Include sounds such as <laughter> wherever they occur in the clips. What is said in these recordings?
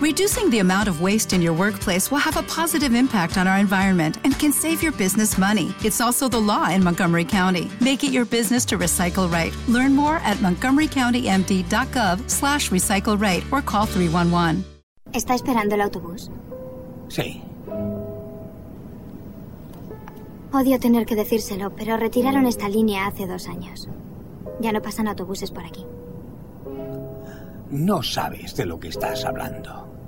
Reducing the amount of waste in your workplace will have a positive impact on our environment and can save your business money. It's also the law in Montgomery County. Make it your business to recycle right. Learn more at montgomerycountymd.gov slash recycle right or call 311. ¿Está esperando el autobús? Sí. Odio tener que decírselo, pero retiraron esta línea hace dos años. Ya no pasan autobuses por aquí. No sabes de lo que estás hablando.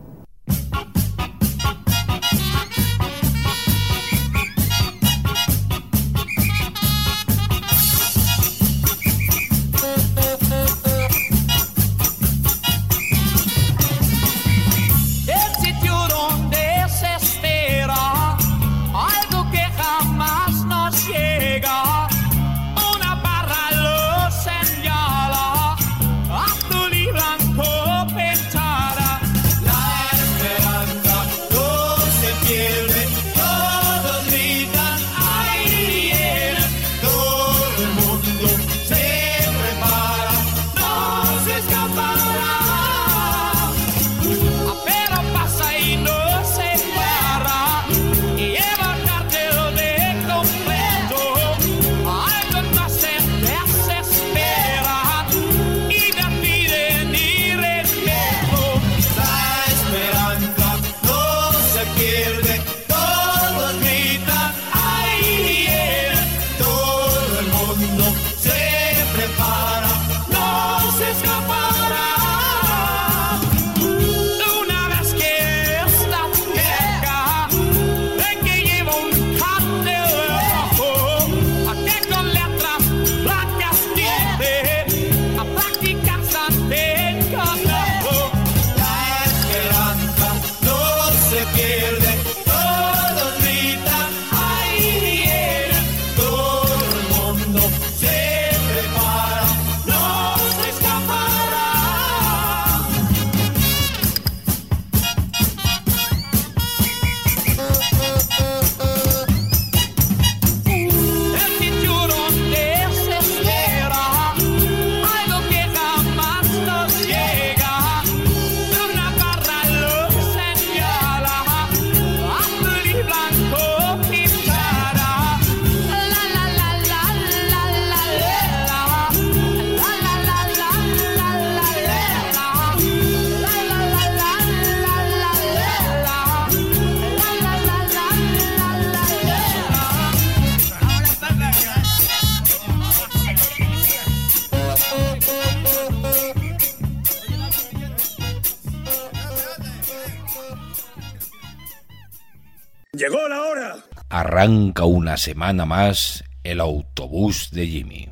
Arranca una semana más el autobús de Jimmy.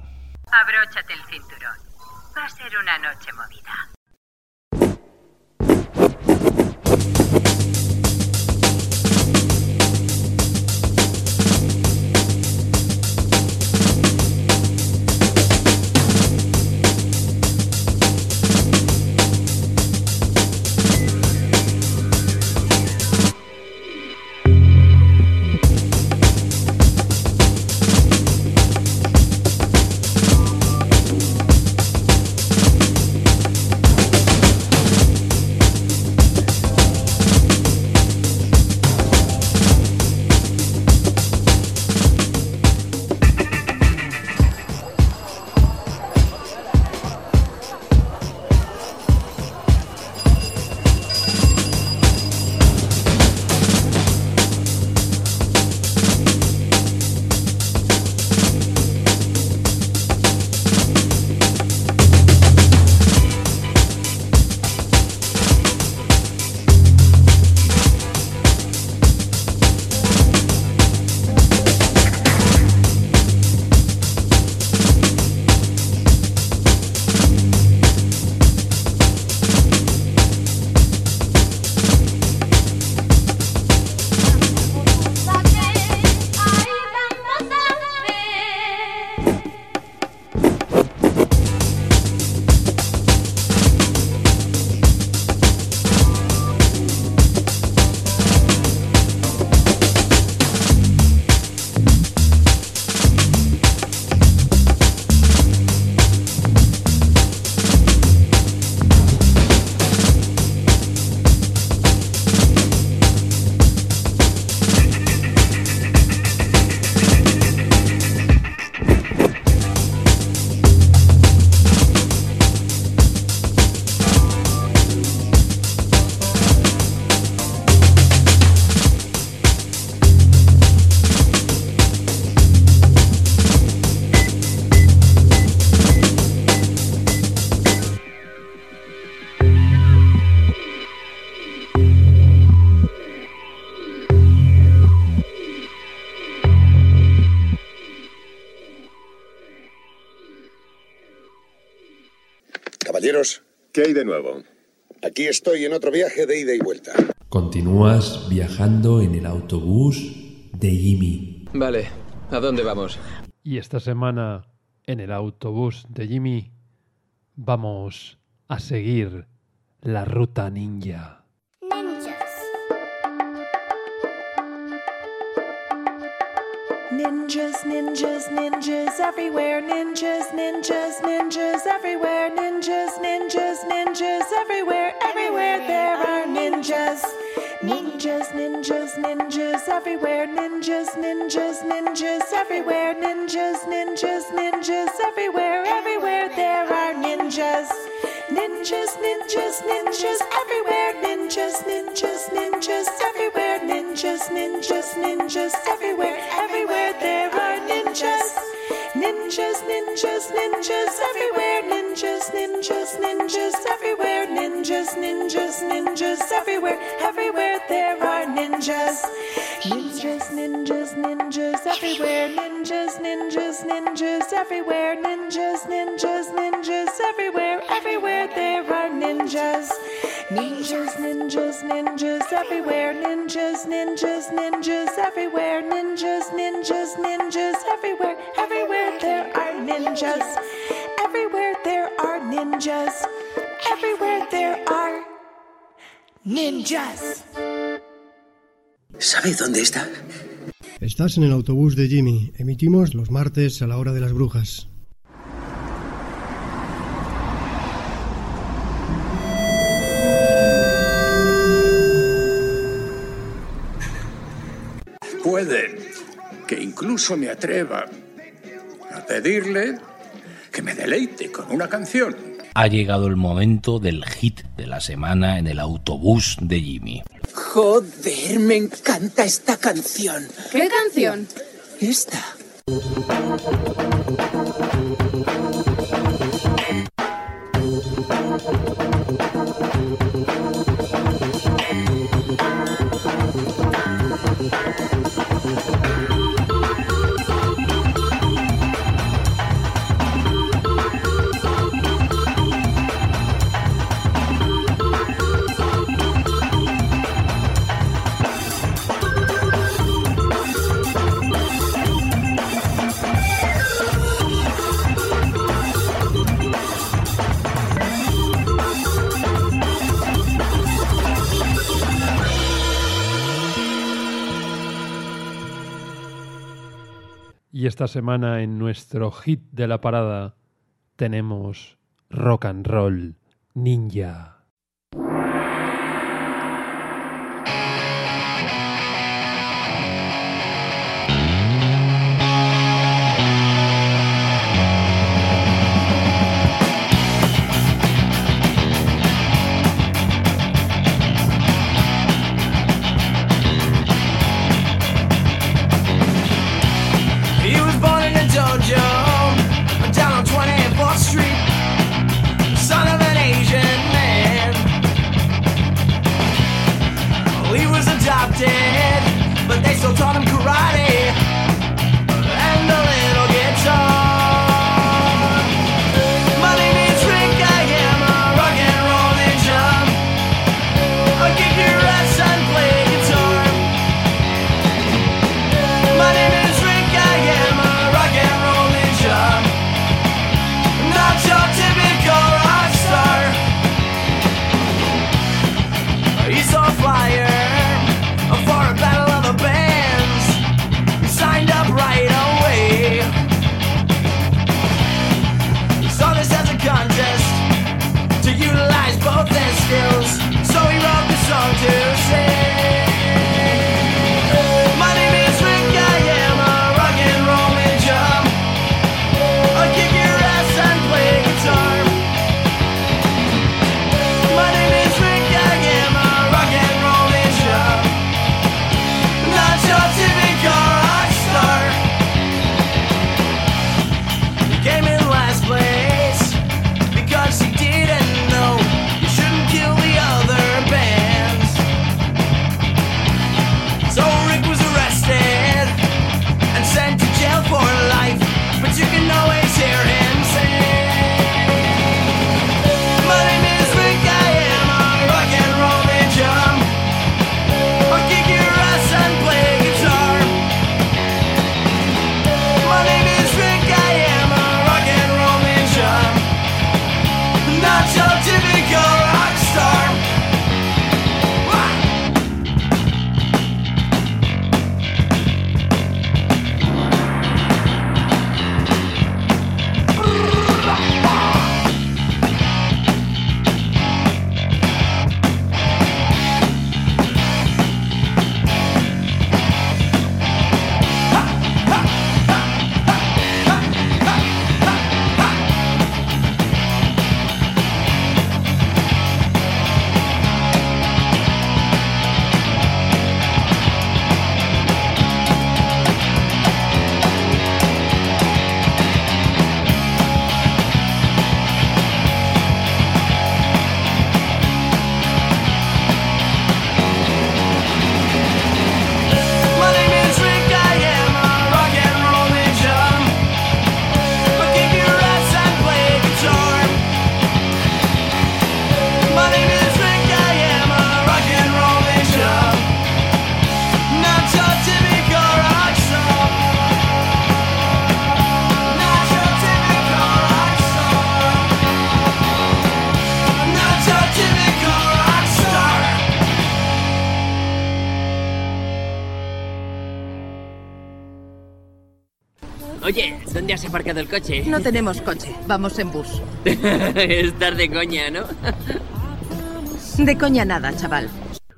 Abróchate el cinturón. Va a ser una noche movida. Caballeros, ¿Qué hay de nuevo? aquí estoy en otro viaje de ida y vuelta. Continúas viajando en el autobús de Jimmy. Vale, ¿a dónde vamos? Y esta semana, en el autobús de Jimmy, vamos a seguir la ruta ninja. Ninjas, ninjas, ninjas everywhere. Ninjas, ninjas, ninjas everywhere. Ninjas, ninjas, ninjas everywhere. Everywhere there are ninjas. Ninjas, ninjas, ninjas everywhere. Ninjas, ninjas, ninjas everywhere. Ninjas, ninjas, ninjas everywhere. Everywhere there are ninjas. Ninjas, ninjas, ninjas everywhere. Ninjas, ninjas, ninjas everywhere. Ninjas, ninjas, ninjas everywhere. Everywhere there are ninjas. Ninjas, ninjas, ninjas everywhere. Ninjas, ninjas, ninjas everywhere. Ninjas, ninjas, ninjas everywhere. Everywhere there are ninjas. Ninjas, ninjas, ninjas ninjas everywhere. Ninjas, ninjas, ninjas everywhere. Ninjas, ninjas, ninjas everywhere. Everywhere there are ninjas. Ninjas, ninjas, ninjas everywhere. Ninjas, ninjas, ninjas everywhere. Ninjas, ninjas, ninjas everywhere. Everywhere there are ninjas. Everywhere there are ninjas. Everywhere there are ninjas. ¿Sabe dónde está? Estás en el autobús de Jimmy. Emitimos los martes a la hora de las brujas. Puede que incluso me atreva a pedirle que me deleite con una canción. Ha llegado el momento del hit de la semana en el autobús de Jimmy. Joder, me encanta esta canción. ¿Qué canción? Esta. Esta semana en nuestro hit de la parada tenemos Rock and Roll Ninja. Oye, ¿dónde has aparcado el coche? No tenemos coche, vamos en bus. <laughs> Estás de coña, ¿no? <laughs> De coña nada, chaval.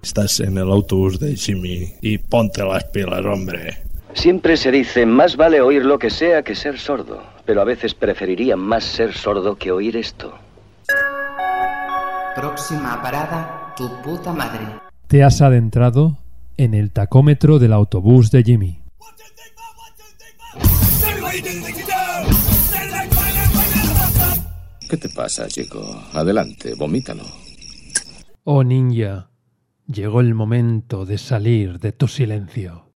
Estás en el autobús de Jimmy y ponte las pilas, hombre. Siempre se dice, más vale oír lo que sea que ser sordo, pero a veces preferiría más ser sordo que oír esto. Próxima parada, tu puta madre. Te has adentrado en el tacómetro del autobús de Jimmy. ¿Qué te pasa, chico? Adelante, vomítalo. Oh ninja, llegó el momento de salir de tu silencio.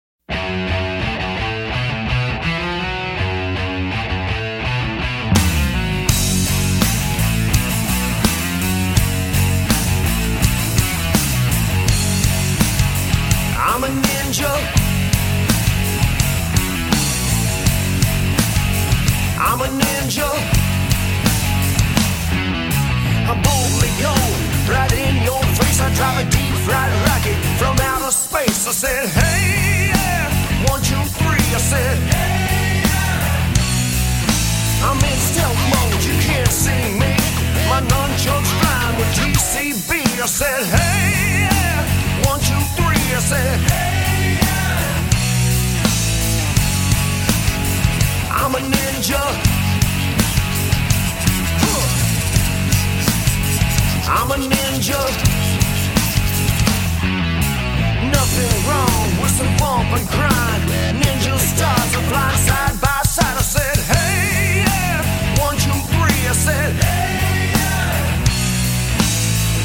I'm a ninja. I'm boldly gone, right in your face. I drive a deep fried rocket from outer space. I said, hey, yeah. One, two, three. I said, hey, yeah. I'm in stealth mode, you can't see me. My nunchucks flying with TCB. I said, hey, yeah. One, two, three. I said, hey, I'm a ninja. I'm a ninja. Nothing wrong with some bump and grind. Ninja stars are flying side by side. I said, hey, yeah. One, two, three. I said, hey, yeah.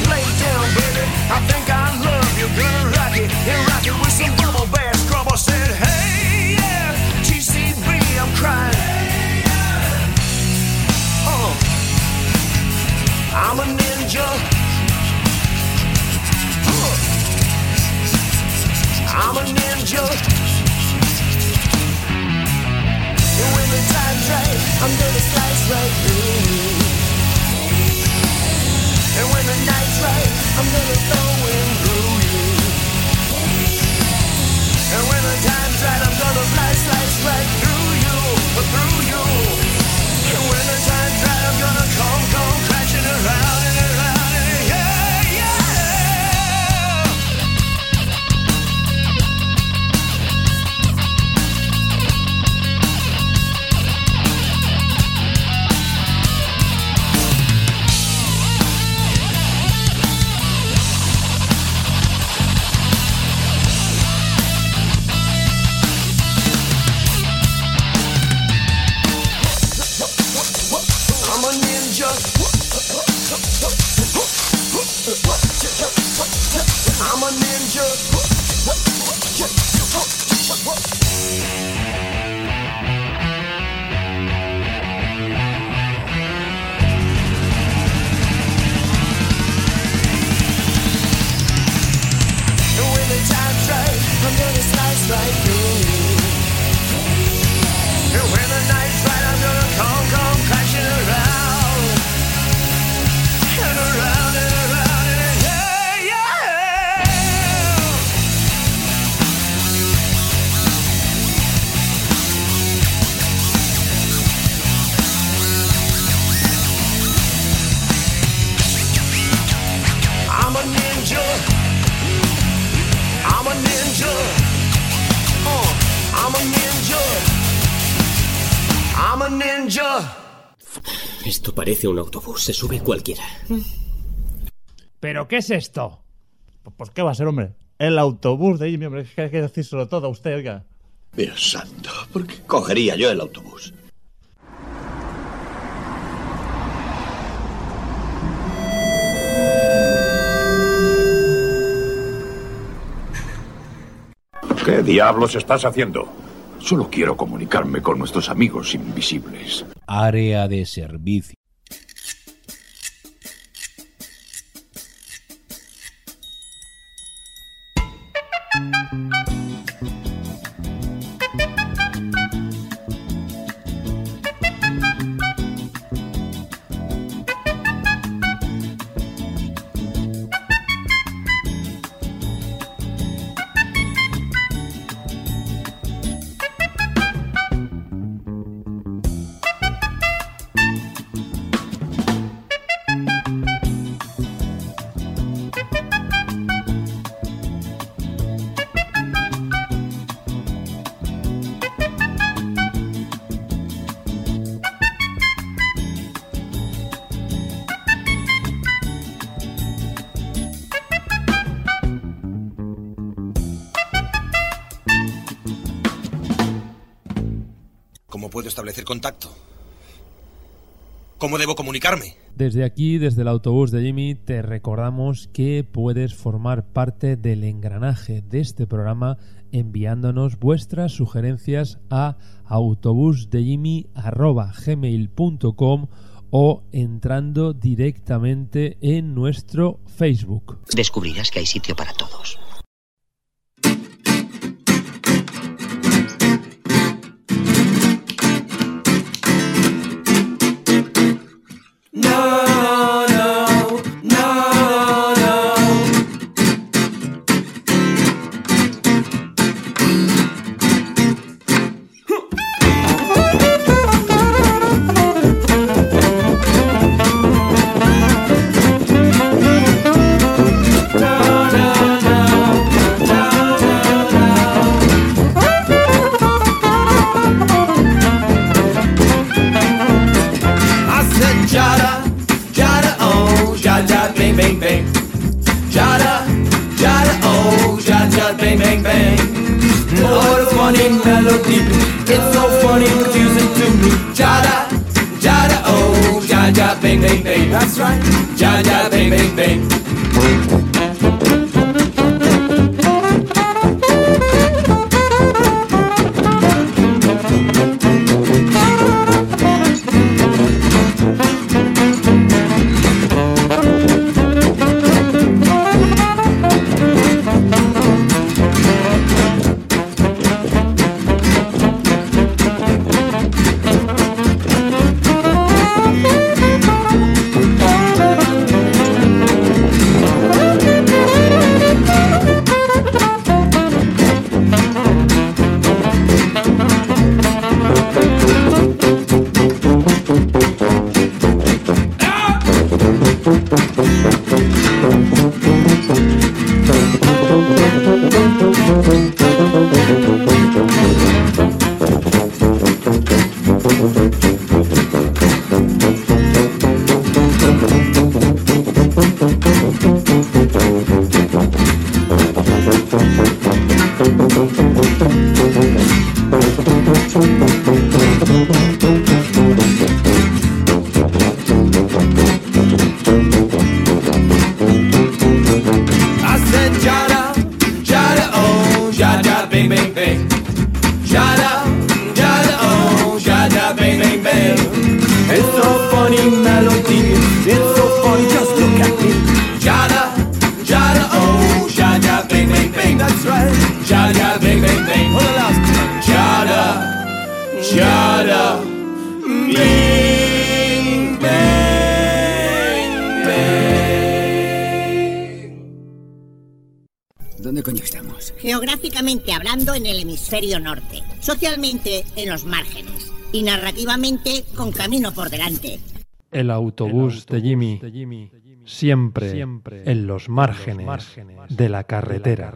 Lay down, baby. I think a. And when the time's right, I'm gonna slice right through you. And when the night's right, I'm gonna go in through you. And when the time's right, I'm gonna slice, slice right through you, through you. And when the time's right, I'm gonna come, come crashing around parece un autobús, se sube cualquiera. ¿Pero qué es esto? Pues qué va a ser, hombre. El autobús de Jimmy, hombre. Es que hay que decírselo todo a usted, oiga. Dios santo, ¿por qué cogería yo el autobús? ¿Qué diablos estás haciendo? Solo quiero comunicarme con nuestros amigos invisibles. Área de servicio. ¿Cómo puedo establecer contacto? ¿Cómo debo comunicarme? Desde aquí, desde el autobús de Jimmy, te recordamos que puedes formar parte del engranaje de este programa enviándonos vuestras sugerencias a autobúsdejimmy.gmail.com o entrando directamente en nuestro Facebook. Descubrirás que hay sitio para todos. Geográficamente hablando en el hemisferio norte, socialmente en los márgenes y narrativamente con camino por delante. El autobús de Jimmy, siempre en los márgenes de la carretera.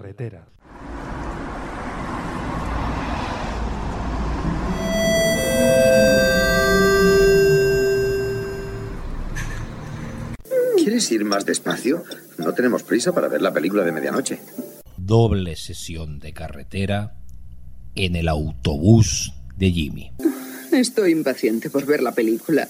¿Quieres ir más despacio? No tenemos prisa para ver la película de medianoche. Doble sesión de carretera en el autobús de Jimmy. Estoy impaciente por ver la película.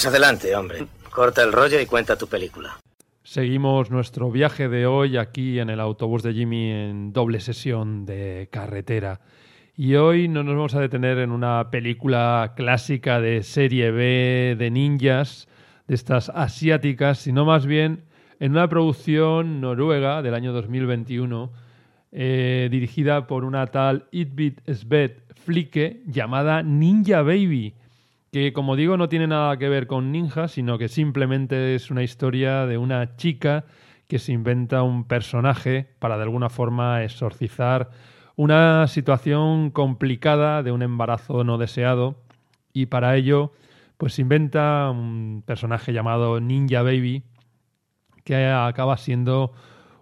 Pues adelante, hombre. Corta el rollo y cuenta tu película. Seguimos nuestro viaje de hoy aquí en el autobús de Jimmy en doble sesión de carretera. Y hoy no nos vamos a detener en una película clásica de serie B de ninjas, de estas asiáticas, sino más bien en una producción noruega del año 2021 eh, dirigida por una tal Itbit Svet Flicke llamada Ninja Baby, que como digo no tiene nada que ver con ninja, sino que simplemente es una historia de una chica que se inventa un personaje para de alguna forma exorcizar una situación complicada de un embarazo no deseado. Y para ello pues inventa un personaje llamado Ninja Baby que acaba siendo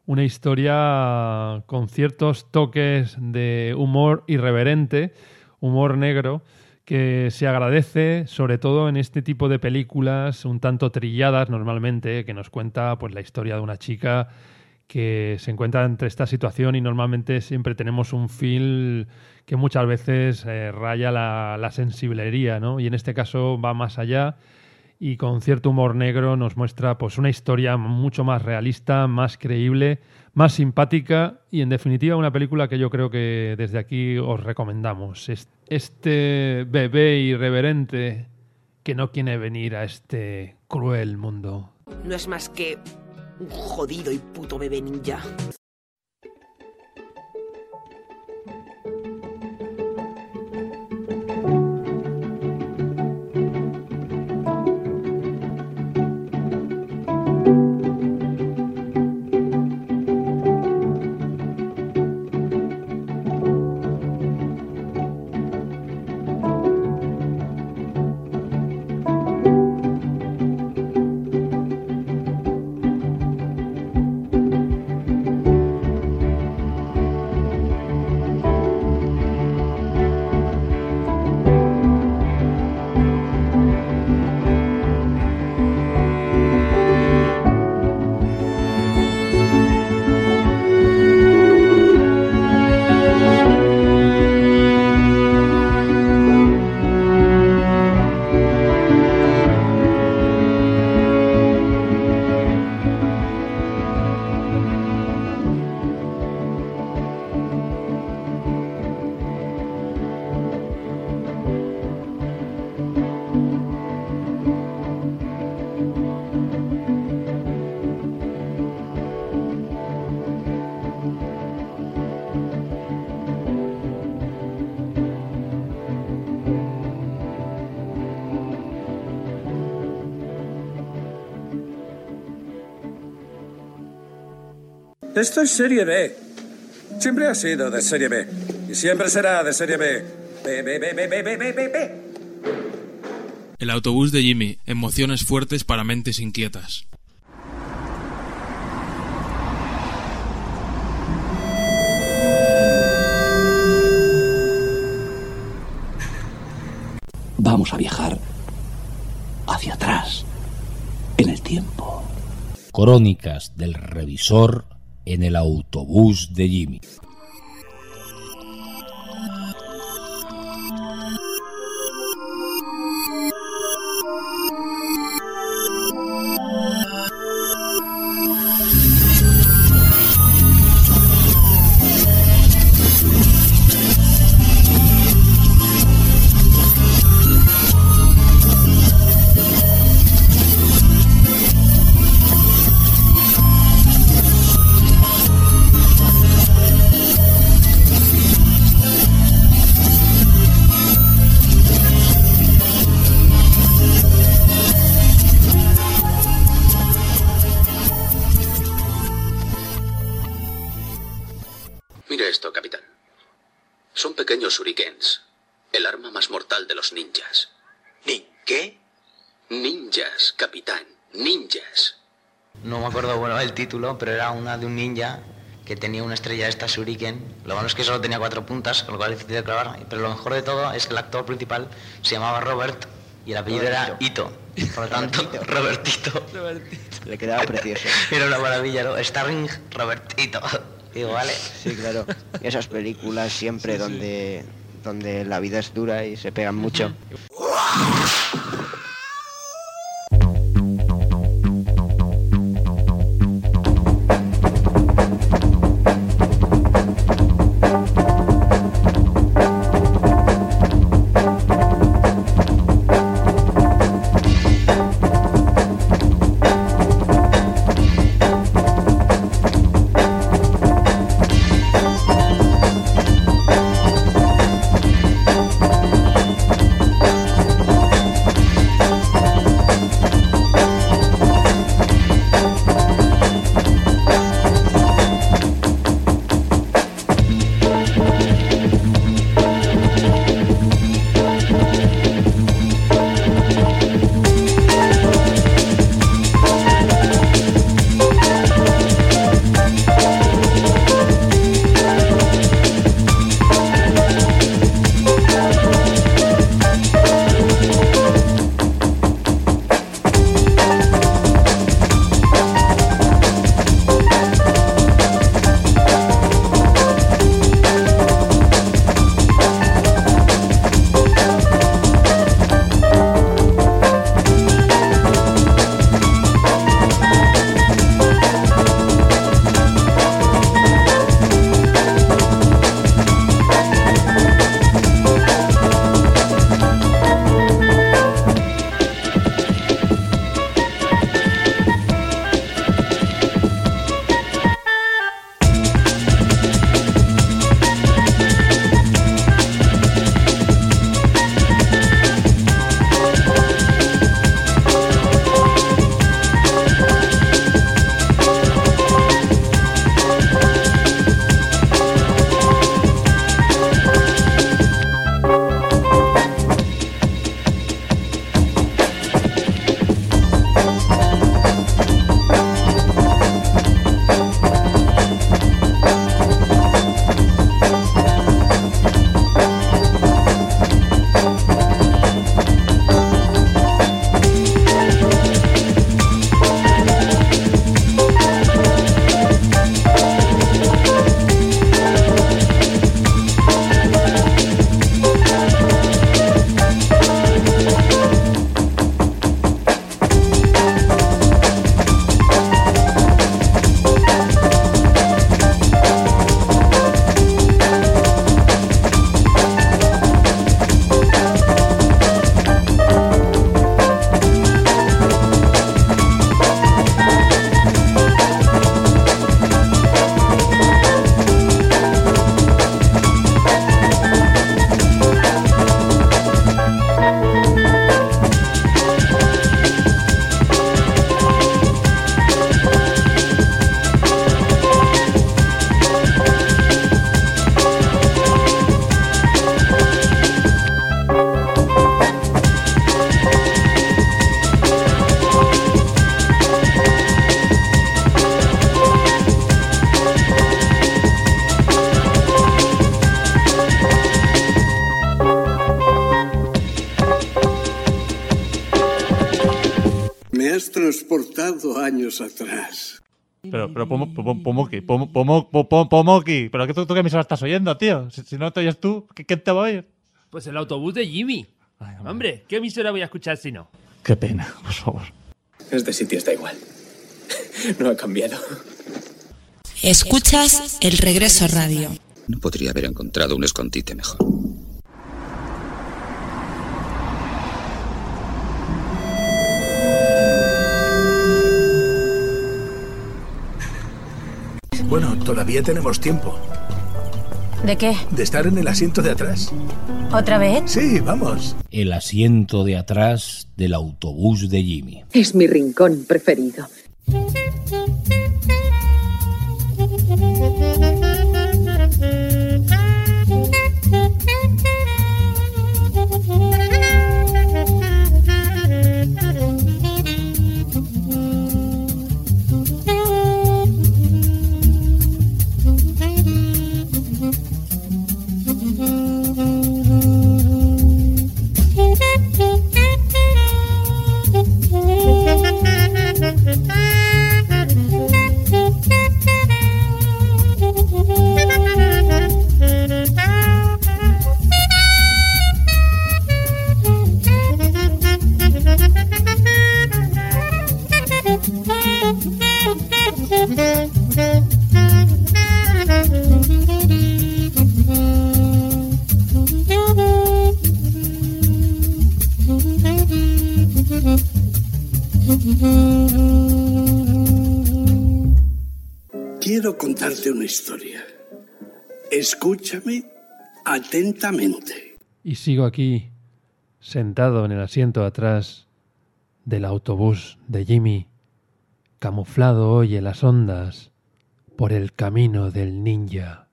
una historia con ciertos toques de humor irreverente, humor negro, que se agradece sobre todo en este tipo de películas un tanto trilladas normalmente, que nos cuenta pues la historia de una chica que se encuentra entre esta situación y normalmente siempre tenemos un feel que muchas veces eh, raya la, la sensiblería, ¿no? Y en este caso va más allá y con cierto humor negro nos muestra pues una historia mucho más realista, más creíble, más simpática y en definitiva una película que yo creo que desde aquí os recomendamos. Este bebé irreverente que no quiere venir a este cruel mundo. No es más que un jodido y puto bebé ninja. Esto es Serie B. Siempre ha sido de Serie B. Y siempre será de Serie B. B, B, B, B, B, B, B, B. El autobús de Jimmy. Emociones fuertes para mentes inquietas. Vamos a viajar hacia atrás en el tiempo. Crónicas del revisor en el autobús de Jimmy. Pero era una de un ninja que tenía una estrella de esta Shuriken. Lo malo es que solo tenía cuatro puntas, con lo cual es difícil de clavar. Pero lo mejor de todo es que el actor principal se llamaba Robert y el apellido era Ito. Por lo tanto, Robertito. Le quedaba precioso. <laughs> Era una maravilla, ¿no? Starring Robertito. Digo, vale. Sí, claro. Esas películas siempre donde, donde la vida es dura y se pegan mucho. Pomoki, Pomo- Pomo- Po- Po- Pomoki, ¿pero qué tú, tú qué emisora estás oyendo, tío? Si, si no te oyes tú, ¿qué- ¿quién te va a oír? Pues el autobús de Jimmy. hombre. ¿qué emisora voy a escuchar si no? Qué pena, por favor. Este sitio está igual. <laughs> No ha cambiado. Escuchas el regreso radio. No podría haber encontrado un escondite mejor. Bueno, todavía tenemos tiempo. ¿De qué? De estar en el asiento de atrás. ¿Otra vez? Sí, vamos. El asiento de atrás del autobús de Jimmy. Es mi rincón preferido. Atentamente. Y sigo aquí, sentado en el asiento atrás del autobús de Jimmy, camuflado hoy en las ondas por el camino del ninja.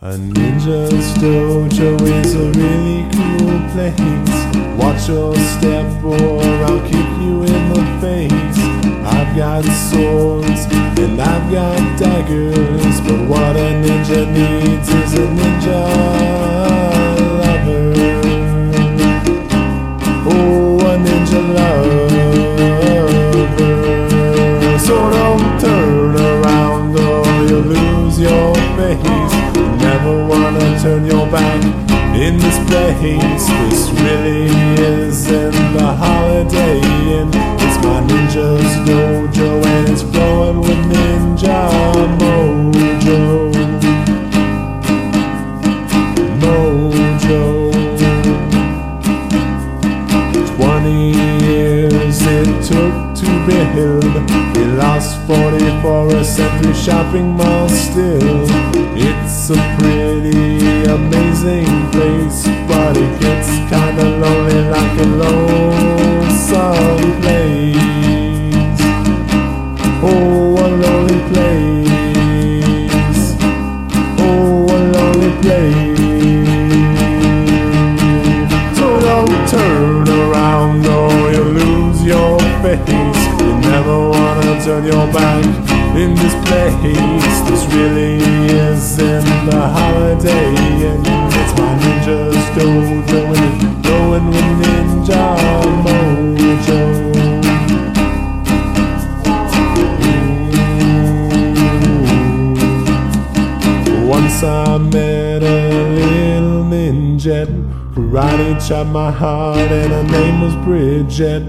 A ninja's dojo is a really cool place. Watch your step or I'll kick you in the face. I've got swords and I've got daggers, but what a ninja needs is a ninja lover. Oh, a ninja lover. So don't turn around or you'll lose your face. Never wanna turn your back in this place. This really isn't the holiday inn. Ninja's dojo and it's flowing with ninja mojo. Mojo. Twenty years it took to build. We lost 40 for a century shopping mall still. It's a pretty amazing place, but it gets kinda lonely like a lonesome place. Chopped my heart and her name was Bridget.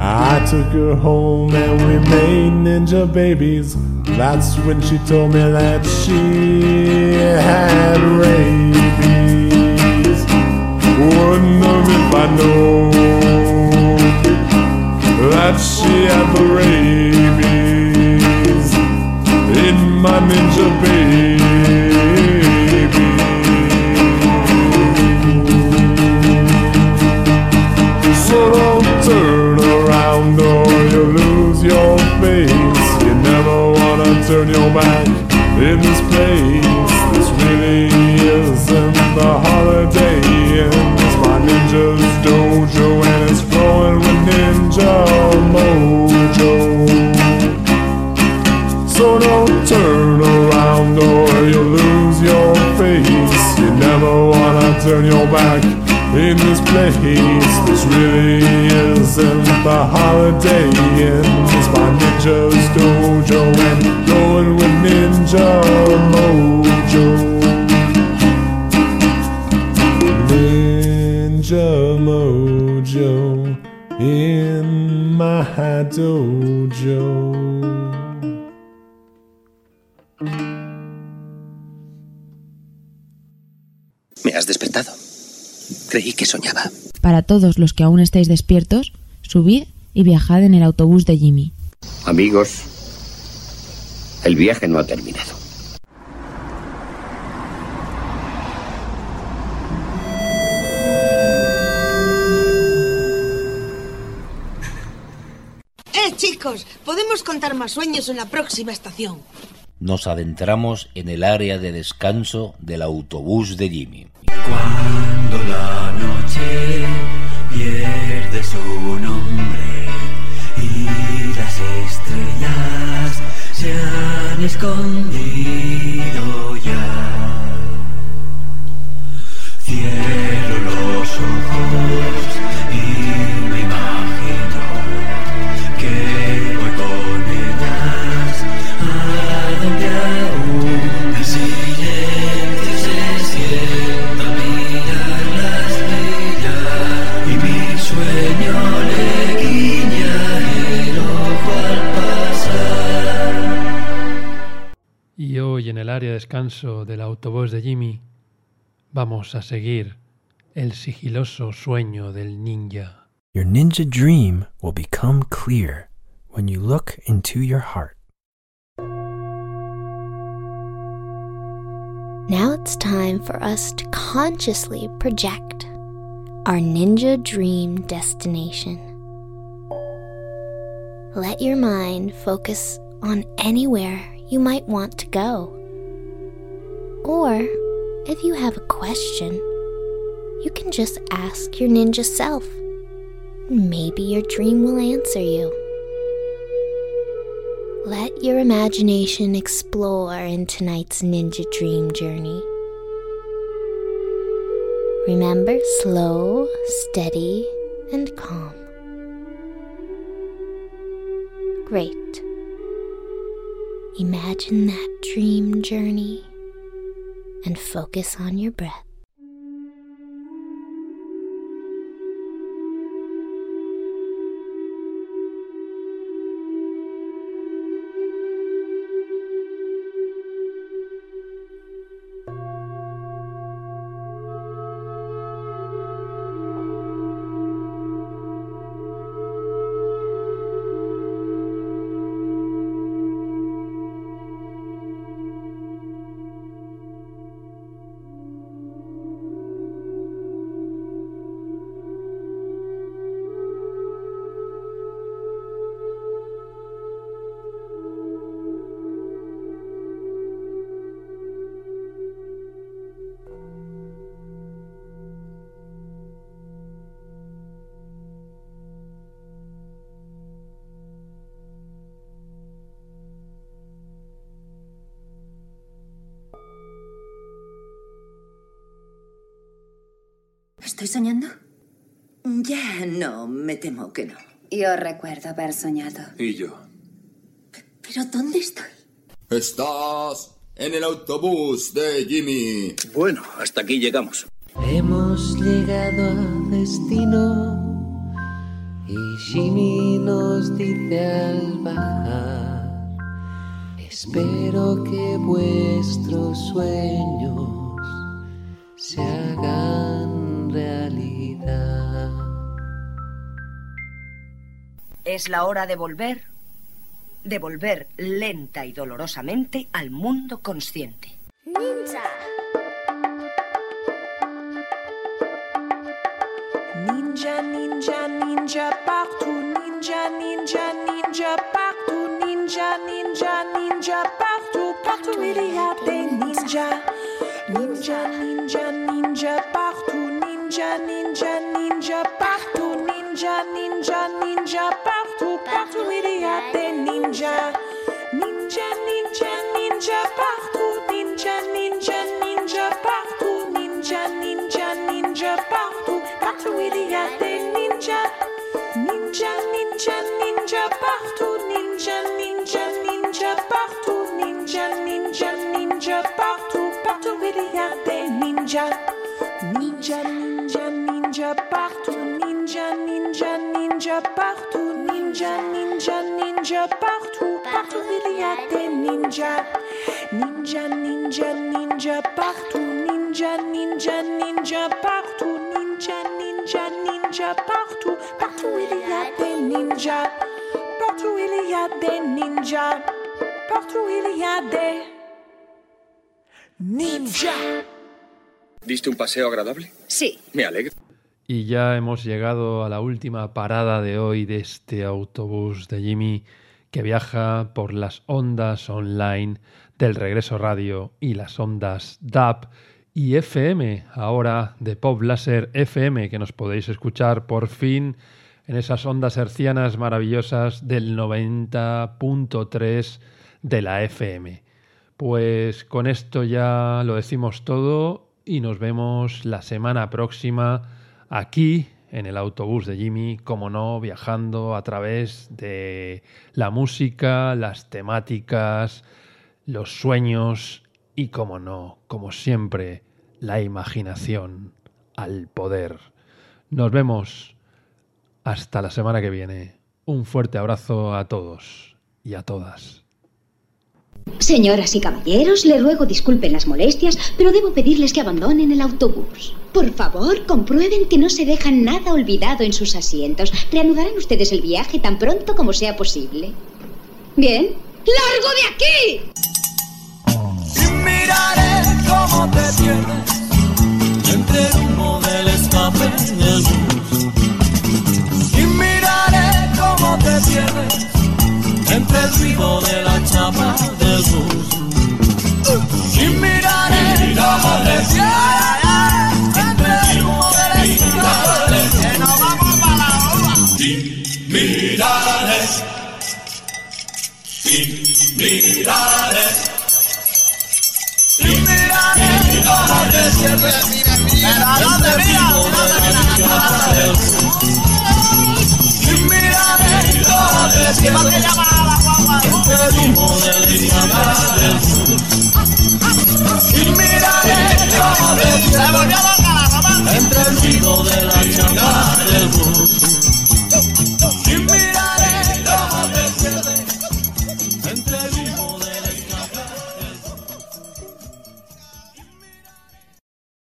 I took her home and we made ninja babies. That's when she told me that she had rabies. Wouldn't have if I know That she had the rabies In my ninja baby turn your back in this place. Todos los que aún estáis despiertos, subid y viajad en el autobús de Jimmy. Amigos, el viaje no ha terminado. ¡Eh, chicos! Podemos contar más sueños en la próxima estación. Nos adentramos en el área de descanso del autobús de Jimmy. Cuando la noche pierde su nombre y las estrellas se han escondido área de descanso del autobús de Jimmy vamos a seguir el sigiloso sueño del ninja. Your ninja dream will become clear when you look into your heart. Now it's time for us to consciously project our ninja dream destination. Let your mind focus on anywhere you might want to go. Or, if you have a question, you can just ask your ninja self. Maybe your dream will answer you. Let your imagination explore in tonight's ninja dream journey. Remember slow, steady, and calm. Great. Imagine that dream journey and focus on your breath. Temo que no. Yo recuerdo haber soñado. Y yo. ¿Pero dónde estoy? Estás en el autobús de Jimmy. Bueno, hasta aquí llegamos. Hemos llegado a destino y Jimmy nos dice al bajar, espero que vuestros sueños se hagan Es la hora de volver, de volver lenta y dolorosamente al mundo consciente. Ninja. Ninja, ninja, ninja partout, ninja, ninja, ninja partout, ninja, ninja, ninja partout, partout il y a des ninjas. Ninja, ninja, ninja partout, ninja, ninja, ninja partout, ninja, ninja, ninja partout, partout, partout il y a des ninjas. Ninja, ninja, ninja, partout, ninja, ninja, ninja, partout, ninja, ninja, ninja, partout, partout il y a des. Ninja, ninja, ninja, partout, ninja, ninja, ninja, partout, ninja, ninja, ninja, partout, partout il y a des ninjas. Ninja, ninja, ninja, partout, ninja, ninja. Ninja partout. Ninja, ninja, ninja partout. Partout il y a des ninjas. Ninja, ninja, ninja partout. Ninja, ninja, ninja partout. Ninja, ninja, ninja partout. Partout il y a des ninjas. Partout il y a des ninjas. Partout il y a des ninjas. ¿Diste un paseo agradable? Sí. Me alegro. Y ya hemos llegado a la última parada de hoy de este autobús de Jimmy que viaja por las ondas online del Regreso Radio y las ondas DAP y FM, ahora de Pop Laser FM, que nos podéis escuchar por fin en esas ondas hercianas maravillosas del 90.3 de la FM. Pues con esto ya lo decimos todo y nos vemos la semana próxima aquí en el autobús de Jimmy, como no, viajando a través de la música, las temáticas, los sueños y, como no, como siempre, la imaginación al poder. Nos vemos hasta la semana que viene. Un fuerte abrazo a todos y a todas. Señoras y caballeros, le ruego disculpen las molestias, pero debo pedirles que abandonen el autobús. Por favor, comprueben que no se dejan nada olvidado en sus asientos. Reanudarán ustedes el viaje tan pronto como sea posible. Bien. ¡Largo de aquí! Y miraré cómo te pierdes entre del escape del bus. Y miraré cómo te pierdes entre el ruido de la chapa bus. Y miraré cómo te pierdes entre el humo del que nos vamos para la ova. Y miraré. Y miraré. Y miraré cómo te pierdes. Pero ¿a dónde mira? Llamales, que más la guagua. El. Y mira se. Entre el ruido de la del sur.